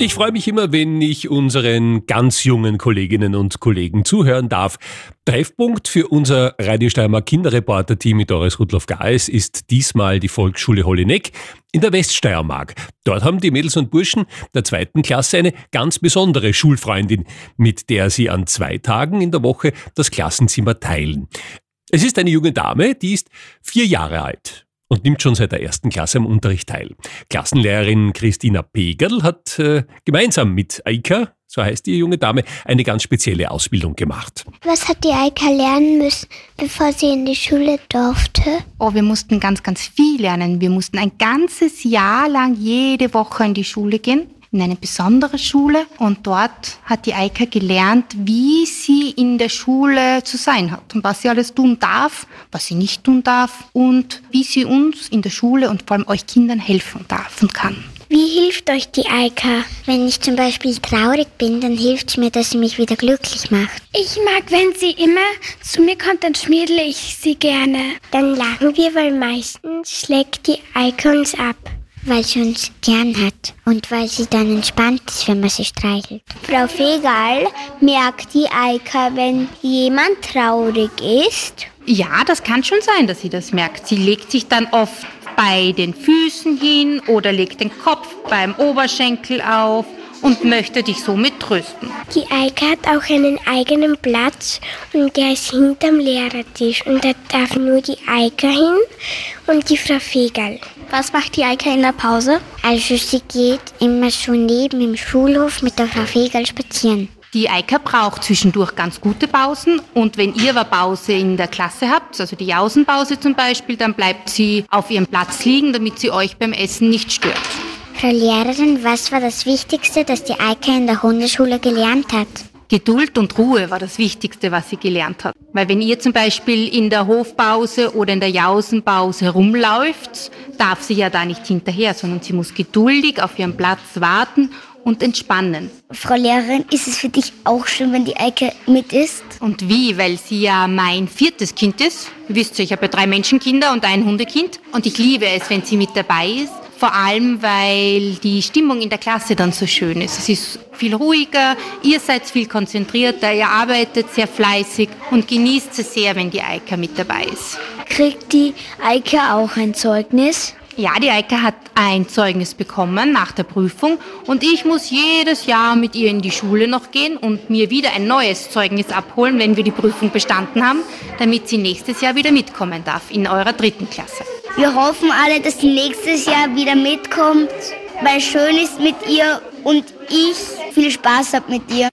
Ich freue mich immer, wenn ich unseren ganz jungen Kolleginnen und Kollegen zuhören darf. Treffpunkt für unser Radio Steiermark Kinderreporter-Team mit Doris Rudloff-Geis ist diesmal die Volksschule Holleneck in der Weststeiermark. Dort haben die Mädels und Burschen der zweiten Klasse eine ganz besondere Schulfreundin, mit der sie an zwei Tagen in der Woche das Klassenzimmer teilen. Es ist eine junge Dame, die ist vier Jahre alt und nimmt schon seit der ersten Klasse am Unterricht teil. Klassenlehrerin Christina Pegerl hat äh, gemeinsam mit Eika, so heißt die junge Dame, eine ganz spezielle Ausbildung gemacht. Was hat die Eika lernen müssen, bevor sie in die Schule durfte? Oh, wir mussten ganz, ganz viel lernen. Wir mussten ein ganzes Jahr lang jede Woche in die Schule gehen in eine besondere Schule und dort hat die Eika gelernt, wie sie in der Schule zu sein hat und was sie alles tun darf, was sie nicht tun darf und wie sie uns in der Schule und vor allem euch Kindern helfen darf und kann. Wie hilft euch die Eika? Wenn ich zum Beispiel traurig bin, dann hilft es mir, dass sie mich wieder glücklich macht. Ich mag, wenn sie immer zu mir kommt, dann schmiedle ich sie gerne. Dann lachen wir, weil meistens schlägt die Eika uns ab weil sie uns gern hat und weil sie dann entspannt ist, wenn man sie streichelt. Frau Fegal merkt die Eika, wenn jemand traurig ist. Ja, das kann schon sein, dass sie das merkt. Sie legt sich dann oft bei den Füßen hin oder legt den Kopf beim Oberschenkel auf und möchte dich somit trösten. Die Eike hat auch einen eigenen Platz und der ist hinterm Lehrertisch und da darf nur die Eike hin und die Frau Fegal. Was macht die Eike in der Pause? Also sie geht immer so neben im Schulhof mit der Frau Fegal spazieren. Die Eika braucht zwischendurch ganz gute Pausen und wenn ihr aber Pause in der Klasse habt, also die Jausenpause zum Beispiel, dann bleibt sie auf ihrem Platz liegen, damit sie euch beim Essen nicht stört. Frau Lehrerin, was war das Wichtigste, das die Eike in der Hundeschule gelernt hat? Geduld und Ruhe war das Wichtigste, was sie gelernt hat. Weil wenn ihr zum Beispiel in der Hofpause oder in der Jausenpause rumläuft, darf sie ja da nicht hinterher, sondern sie muss geduldig auf ihren Platz warten und entspannen. Frau Lehrerin, ist es für dich auch schön, wenn die Eike mit ist? Und wie? Weil sie ja mein viertes Kind ist. Wisst ihr, ich habe ja drei Menschenkinder und ein Hundekind. Und ich liebe es, wenn sie mit dabei ist. Vor allem, weil die Stimmung in der Klasse dann so schön ist. Es ist viel ruhiger, ihr seid viel konzentrierter, ihr arbeitet sehr fleißig und genießt es sehr, wenn die Eika mit dabei ist. Kriegt die Eika auch ein Zeugnis? Ja, die Eika hat ein Zeugnis bekommen nach der Prüfung und ich muss jedes Jahr mit ihr in die Schule noch gehen und mir wieder ein neues Zeugnis abholen, wenn wir die Prüfung bestanden haben, damit sie nächstes Jahr wieder mitkommen darf in eurer dritten Klasse. Wir hoffen alle, dass sie nächstes Jahr wieder mitkommt, weil schön ist mit ihr und ich viel Spaß habe mit ihr.